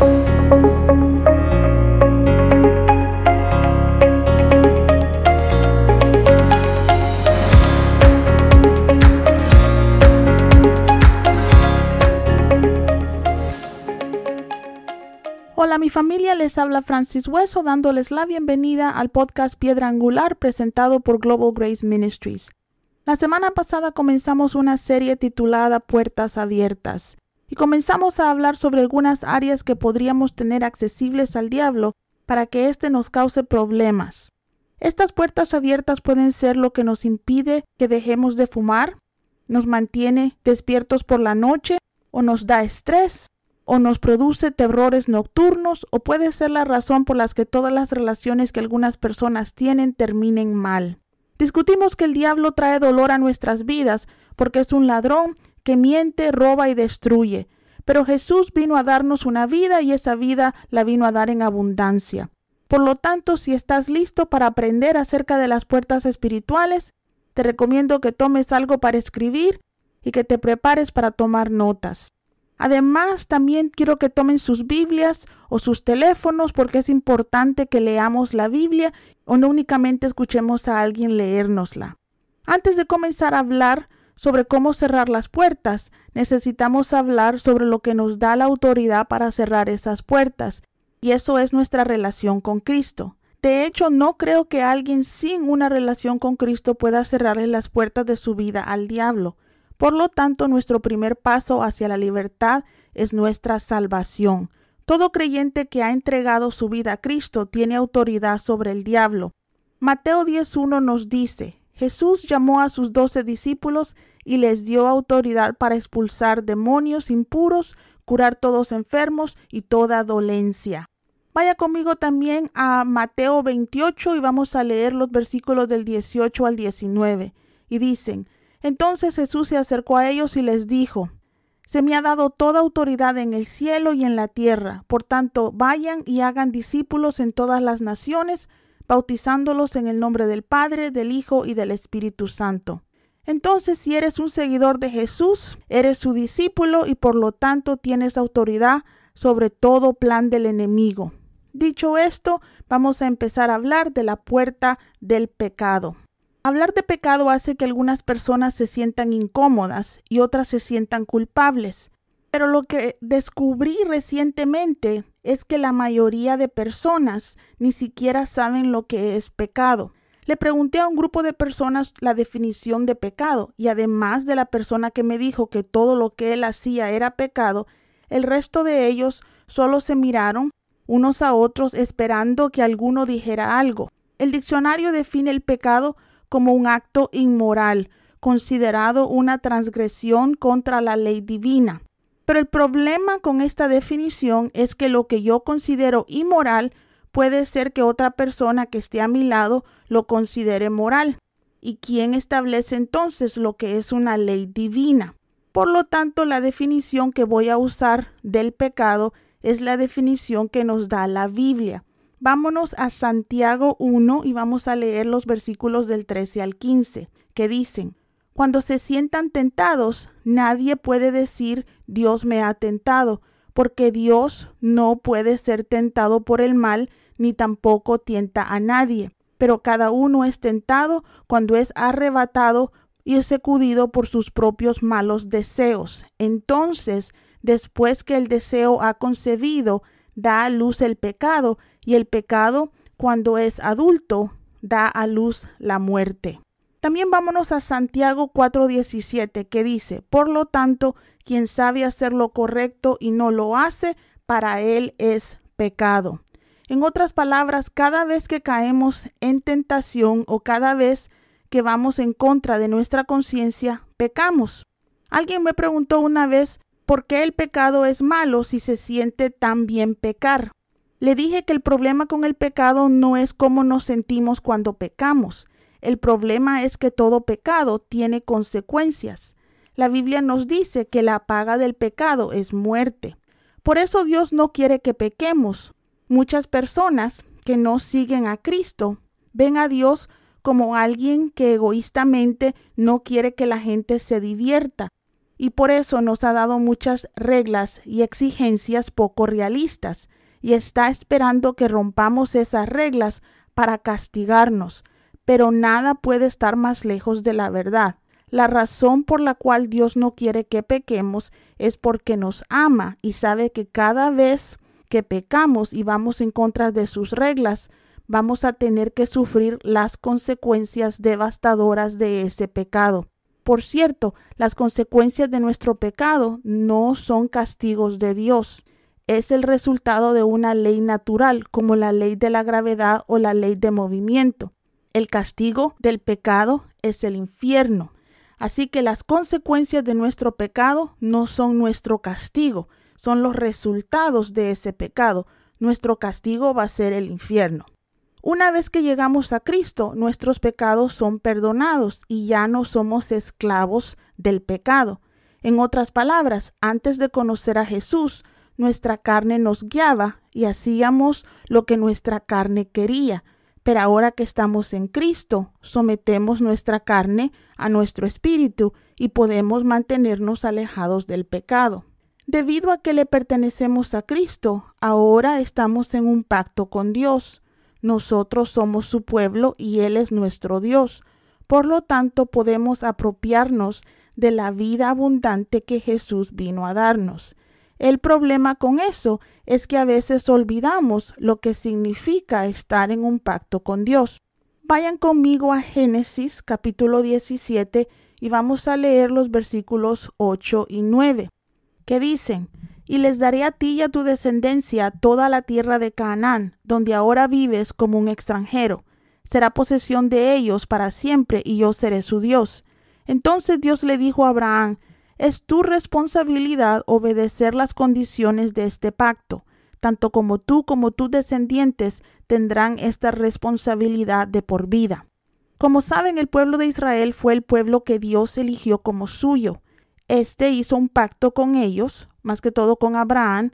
Hola mi familia, les habla Francis Hueso dándoles la bienvenida al podcast Piedra Angular presentado por Global Grace Ministries. La semana pasada comenzamos una serie titulada Puertas Abiertas y comenzamos a hablar sobre algunas áreas que podríamos tener accesibles al diablo para que éste nos cause problemas. Estas puertas abiertas pueden ser lo que nos impide que dejemos de fumar, nos mantiene despiertos por la noche o nos da estrés o nos produce terrores nocturnos o puede ser la razón por las que todas las relaciones que algunas personas tienen terminen mal. Discutimos que el diablo trae dolor a nuestras vidas porque es un ladrón que miente, roba y destruye. Pero Jesús vino a darnos una vida y esa vida la vino a dar en abundancia. Por lo tanto, si estás listo para aprender acerca de las puertas espirituales, te recomiendo que tomes algo para escribir y que te prepares para tomar notas. Además, también quiero que tomen sus Biblias o sus teléfonos porque es importante que leamos la Biblia o no únicamente escuchemos a alguien leérnosla. Antes de comenzar a hablar sobre cómo cerrar las puertas, necesitamos hablar sobre lo que nos da la autoridad para cerrar esas puertas, y eso es nuestra relación con Cristo. De hecho, no creo que alguien sin una relación con Cristo pueda cerrarle las puertas de su vida al diablo. Por lo tanto, nuestro primer paso hacia la libertad es nuestra salvación. Todo creyente que ha entregado su vida a Cristo tiene autoridad sobre el diablo. Mateo 10.1 nos dice, Jesús llamó a sus doce discípulos y les dio autoridad para expulsar demonios impuros, curar todos enfermos y toda dolencia. Vaya conmigo también a Mateo 28 y vamos a leer los versículos del 18 al 19. Y dicen, entonces Jesús se acercó a ellos y les dijo, Se me ha dado toda autoridad en el cielo y en la tierra, por tanto vayan y hagan discípulos en todas las naciones, bautizándolos en el nombre del Padre, del Hijo y del Espíritu Santo. Entonces, si eres un seguidor de Jesús, eres su discípulo y por lo tanto tienes autoridad sobre todo plan del enemigo. Dicho esto, vamos a empezar a hablar de la puerta del pecado. Hablar de pecado hace que algunas personas se sientan incómodas y otras se sientan culpables. Pero lo que descubrí recientemente es que la mayoría de personas ni siquiera saben lo que es pecado. Le pregunté a un grupo de personas la definición de pecado y además de la persona que me dijo que todo lo que él hacía era pecado, el resto de ellos solo se miraron unos a otros esperando que alguno dijera algo. El diccionario define el pecado como un acto inmoral, considerado una transgresión contra la ley divina. Pero el problema con esta definición es que lo que yo considero inmoral puede ser que otra persona que esté a mi lado lo considere moral. ¿Y quién establece entonces lo que es una ley divina? Por lo tanto, la definición que voy a usar del pecado es la definición que nos da la Biblia. Vámonos a Santiago 1 y vamos a leer los versículos del 13 al 15, que dicen, Cuando se sientan tentados, nadie puede decir Dios me ha tentado, porque Dios no puede ser tentado por el mal, ni tampoco tienta a nadie. Pero cada uno es tentado cuando es arrebatado y es sacudido por sus propios malos deseos. Entonces, después que el deseo ha concebido, da a luz el pecado, y el pecado, cuando es adulto, da a luz la muerte. También vámonos a Santiago 4:17 que dice, por lo tanto, quien sabe hacer lo correcto y no lo hace, para él es pecado. En otras palabras, cada vez que caemos en tentación o cada vez que vamos en contra de nuestra conciencia, pecamos. Alguien me preguntó una vez por qué el pecado es malo si se siente tan bien pecar. Le dije que el problema con el pecado no es cómo nos sentimos cuando pecamos. El problema es que todo pecado tiene consecuencias. La Biblia nos dice que la paga del pecado es muerte. Por eso Dios no quiere que pequemos. Muchas personas que no siguen a Cristo ven a Dios como alguien que egoístamente no quiere que la gente se divierta y por eso nos ha dado muchas reglas y exigencias poco realistas y está esperando que rompamos esas reglas para castigarnos, pero nada puede estar más lejos de la verdad. La razón por la cual Dios no quiere que pequemos es porque nos ama y sabe que cada vez que pecamos y vamos en contra de sus reglas, vamos a tener que sufrir las consecuencias devastadoras de ese pecado. Por cierto, las consecuencias de nuestro pecado no son castigos de Dios es el resultado de una ley natural, como la ley de la gravedad o la ley de movimiento. El castigo del pecado es el infierno. Así que las consecuencias de nuestro pecado no son nuestro castigo, son los resultados de ese pecado. Nuestro castigo va a ser el infierno. Una vez que llegamos a Cristo, nuestros pecados son perdonados y ya no somos esclavos del pecado. En otras palabras, antes de conocer a Jesús, nuestra carne nos guiaba y hacíamos lo que nuestra carne quería. Pero ahora que estamos en Cristo, sometemos nuestra carne a nuestro espíritu y podemos mantenernos alejados del pecado. Debido a que le pertenecemos a Cristo, ahora estamos en un pacto con Dios. Nosotros somos su pueblo y Él es nuestro Dios. Por lo tanto, podemos apropiarnos de la vida abundante que Jesús vino a darnos. El problema con eso es que a veces olvidamos lo que significa estar en un pacto con Dios. Vayan conmigo a Génesis capítulo 17 y vamos a leer los versículos 8 y 9, que dicen, y les daré a ti y a tu descendencia toda la tierra de Canaán, donde ahora vives como un extranjero. Será posesión de ellos para siempre, y yo seré su Dios. Entonces Dios le dijo a Abraham, es tu responsabilidad obedecer las condiciones de este pacto. Tanto como tú como tus descendientes tendrán esta responsabilidad de por vida. Como saben, el pueblo de Israel fue el pueblo que Dios eligió como suyo. Este hizo un pacto con ellos, más que todo con Abraham,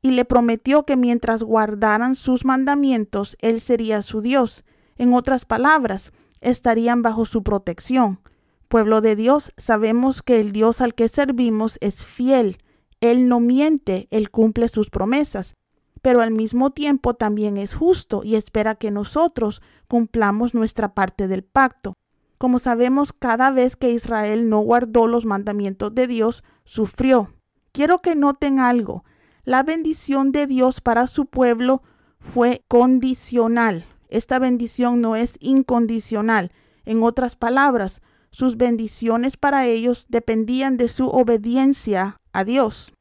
y le prometió que mientras guardaran sus mandamientos, él sería su Dios. En otras palabras, estarían bajo su protección. Pueblo de Dios, sabemos que el Dios al que servimos es fiel. Él no miente, Él cumple sus promesas, pero al mismo tiempo también es justo y espera que nosotros cumplamos nuestra parte del pacto. Como sabemos, cada vez que Israel no guardó los mandamientos de Dios, sufrió. Quiero que noten algo. La bendición de Dios para su pueblo fue condicional. Esta bendición no es incondicional. En otras palabras, sus bendiciones para ellos dependían de su obediencia a Dios.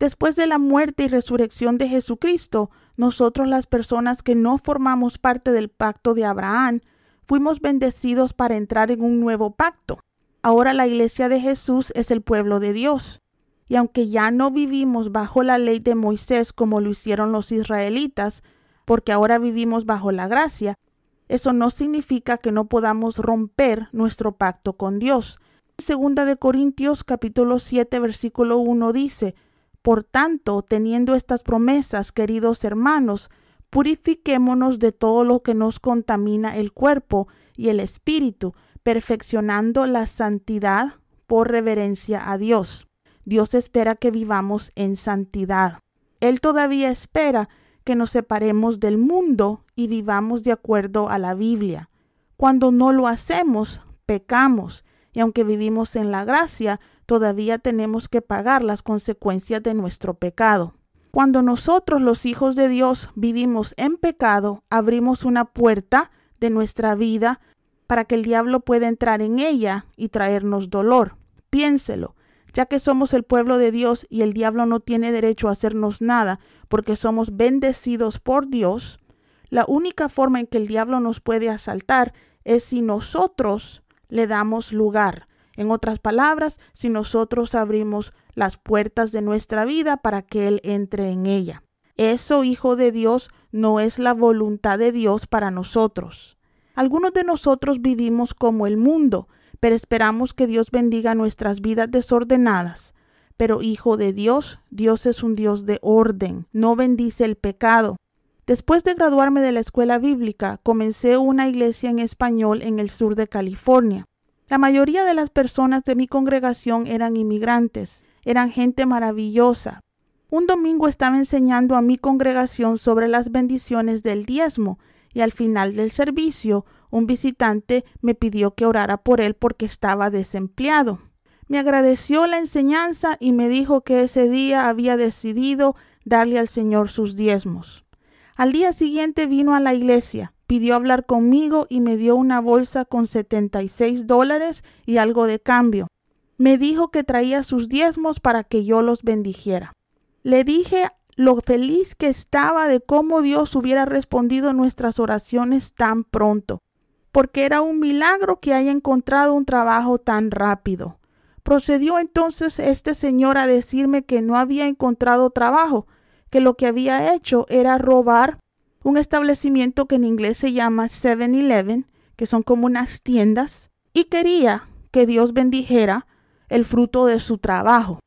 Después de la muerte y resurrección de Jesucristo, nosotros las personas que no formamos parte del pacto de Abraham, fuimos bendecidos para entrar en un nuevo pacto. Ahora la iglesia de Jesús es el pueblo de Dios. Y aunque ya no vivimos bajo la ley de Moisés como lo hicieron los israelitas, porque ahora vivimos bajo la gracia, eso no significa que no podamos romper nuestro pacto con Dios. Segunda de Corintios capítulo 7 versículo 1 dice, Por tanto, teniendo estas promesas, queridos hermanos, purifiquémonos de todo lo que nos contamina el cuerpo y el espíritu, perfeccionando la santidad por reverencia a Dios. Dios espera que vivamos en santidad. Él todavía espera que nos separemos del mundo y vivamos de acuerdo a la Biblia. Cuando no lo hacemos, pecamos, y aunque vivimos en la gracia, todavía tenemos que pagar las consecuencias de nuestro pecado. Cuando nosotros los hijos de Dios vivimos en pecado, abrimos una puerta de nuestra vida para que el diablo pueda entrar en ella y traernos dolor. Piénselo, ya que somos el pueblo de Dios y el diablo no tiene derecho a hacernos nada porque somos bendecidos por Dios, la única forma en que el diablo nos puede asaltar es si nosotros le damos lugar. En otras palabras, si nosotros abrimos las puertas de nuestra vida para que Él entre en ella. Eso, hijo de Dios, no es la voluntad de Dios para nosotros. Algunos de nosotros vivimos como el mundo, pero esperamos que Dios bendiga nuestras vidas desordenadas. Pero hijo de Dios, Dios es un Dios de orden, no bendice el pecado. Después de graduarme de la escuela bíblica, comencé una iglesia en español en el sur de California. La mayoría de las personas de mi congregación eran inmigrantes, eran gente maravillosa. Un domingo estaba enseñando a mi congregación sobre las bendiciones del diezmo y al final del servicio un visitante me pidió que orara por él porque estaba desempleado. Me agradeció la enseñanza y me dijo que ese día había decidido darle al Señor sus diezmos. Al día siguiente vino a la iglesia, pidió hablar conmigo y me dio una bolsa con 76 dólares y algo de cambio. Me dijo que traía sus diezmos para que yo los bendijera. Le dije lo feliz que estaba de cómo Dios hubiera respondido nuestras oraciones tan pronto, porque era un milagro que haya encontrado un trabajo tan rápido. Procedió entonces este señor a decirme que no había encontrado trabajo, que lo que había hecho era robar un establecimiento que en inglés se llama 7-Eleven, que son como unas tiendas, y quería que Dios bendijera el fruto de su trabajo.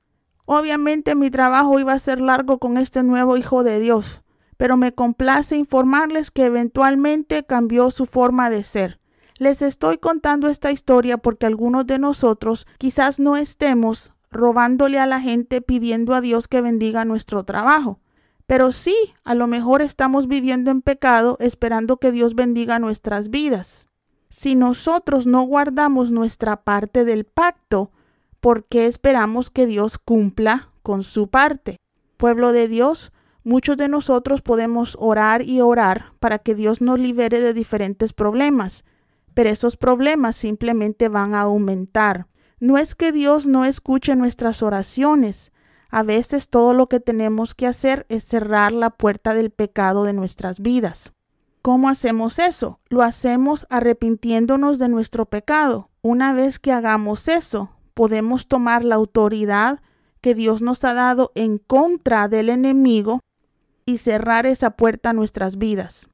Obviamente mi trabajo iba a ser largo con este nuevo Hijo de Dios, pero me complace informarles que eventualmente cambió su forma de ser. Les estoy contando esta historia porque algunos de nosotros quizás no estemos robándole a la gente pidiendo a Dios que bendiga nuestro trabajo. Pero sí, a lo mejor estamos viviendo en pecado esperando que Dios bendiga nuestras vidas. Si nosotros no guardamos nuestra parte del pacto, ¿por qué esperamos que Dios cumpla con su parte? Pueblo de Dios, muchos de nosotros podemos orar y orar para que Dios nos libere de diferentes problemas, pero esos problemas simplemente van a aumentar. No es que Dios no escuche nuestras oraciones, a veces todo lo que tenemos que hacer es cerrar la puerta del pecado de nuestras vidas. ¿Cómo hacemos eso? Lo hacemos arrepintiéndonos de nuestro pecado. Una vez que hagamos eso, podemos tomar la autoridad que Dios nos ha dado en contra del enemigo y cerrar esa puerta a nuestras vidas.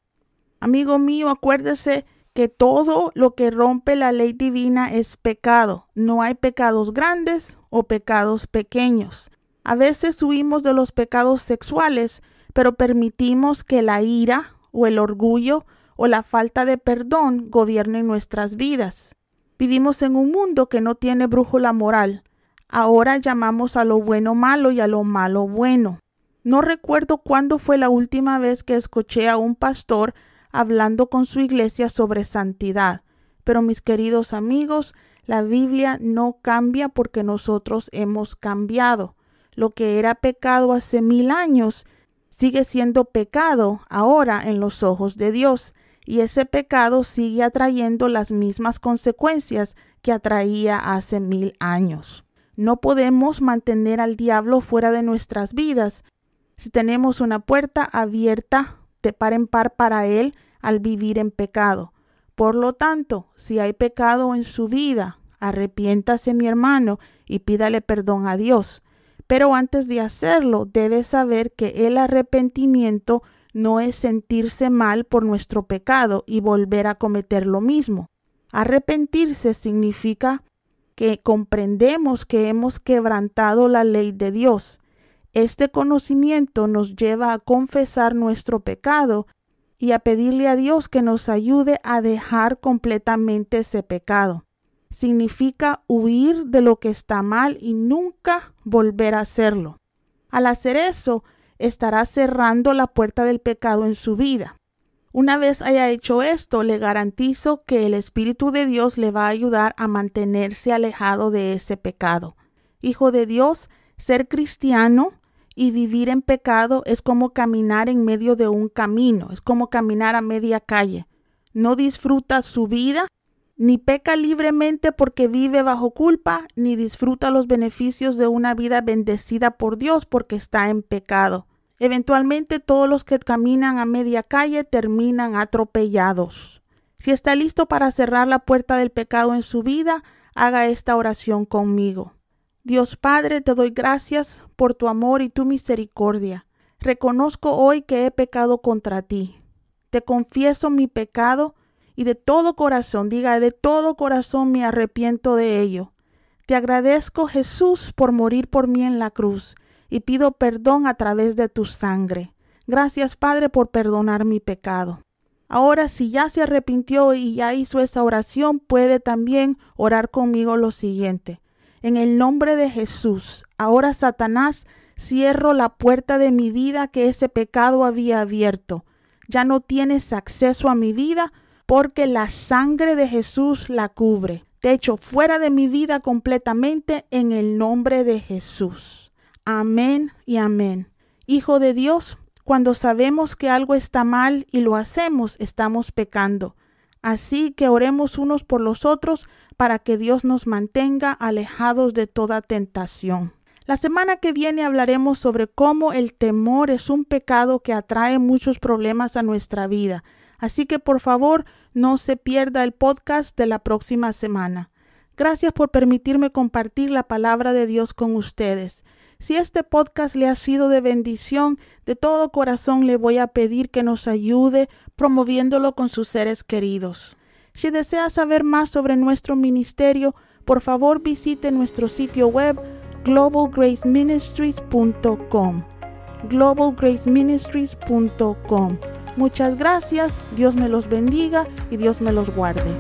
Amigo mío, acuérdese que todo lo que rompe la ley divina es pecado. No hay pecados grandes o pecados pequeños. A veces huimos de los pecados sexuales, pero permitimos que la ira o el orgullo o la falta de perdón gobiernen nuestras vidas. Vivimos en un mundo que no tiene brújula moral. Ahora llamamos a lo bueno malo y a lo malo bueno. No recuerdo cuándo fue la última vez que escuché a un pastor hablando con su iglesia sobre santidad. Pero mis queridos amigos, la Biblia no cambia porque nosotros hemos cambiado. Lo que era pecado hace mil años sigue siendo pecado ahora en los ojos de Dios, y ese pecado sigue atrayendo las mismas consecuencias que atraía hace mil años. No podemos mantener al diablo fuera de nuestras vidas si tenemos una puerta abierta de par en par para él al vivir en pecado. Por lo tanto, si hay pecado en su vida, arrepiéntase mi hermano y pídale perdón a Dios. Pero antes de hacerlo, debes saber que el arrepentimiento no es sentirse mal por nuestro pecado y volver a cometer lo mismo. Arrepentirse significa que comprendemos que hemos quebrantado la ley de Dios. Este conocimiento nos lleva a confesar nuestro pecado y a pedirle a Dios que nos ayude a dejar completamente ese pecado significa huir de lo que está mal y nunca volver a hacerlo. Al hacer eso, estará cerrando la puerta del pecado en su vida. Una vez haya hecho esto, le garantizo que el Espíritu de Dios le va a ayudar a mantenerse alejado de ese pecado. Hijo de Dios, ser cristiano y vivir en pecado es como caminar en medio de un camino, es como caminar a media calle. No disfruta su vida ni peca libremente porque vive bajo culpa, ni disfruta los beneficios de una vida bendecida por Dios porque está en pecado. Eventualmente todos los que caminan a media calle terminan atropellados. Si está listo para cerrar la puerta del pecado en su vida, haga esta oración conmigo. Dios Padre, te doy gracias por tu amor y tu misericordia. Reconozco hoy que he pecado contra ti. Te confieso mi pecado y de todo corazón, diga, de todo corazón me arrepiento de ello. Te agradezco Jesús por morir por mí en la cruz y pido perdón a través de tu sangre. Gracias Padre por perdonar mi pecado. Ahora, si ya se arrepintió y ya hizo esa oración, puede también orar conmigo lo siguiente. En el nombre de Jesús, ahora Satanás, cierro la puerta de mi vida que ese pecado había abierto. Ya no tienes acceso a mi vida porque la sangre de Jesús la cubre. Te echo fuera de mi vida completamente en el nombre de Jesús. Amén y amén. Hijo de Dios, cuando sabemos que algo está mal y lo hacemos, estamos pecando. Así que oremos unos por los otros para que Dios nos mantenga alejados de toda tentación. La semana que viene hablaremos sobre cómo el temor es un pecado que atrae muchos problemas a nuestra vida. Así que por favor no se pierda el podcast de la próxima semana. Gracias por permitirme compartir la palabra de Dios con ustedes. Si este podcast le ha sido de bendición, de todo corazón le voy a pedir que nos ayude promoviéndolo con sus seres queridos. Si desea saber más sobre nuestro ministerio, por favor visite nuestro sitio web globalgraceministries.com. globalgraceministries.com. Muchas gracias, Dios me los bendiga y Dios me los guarde.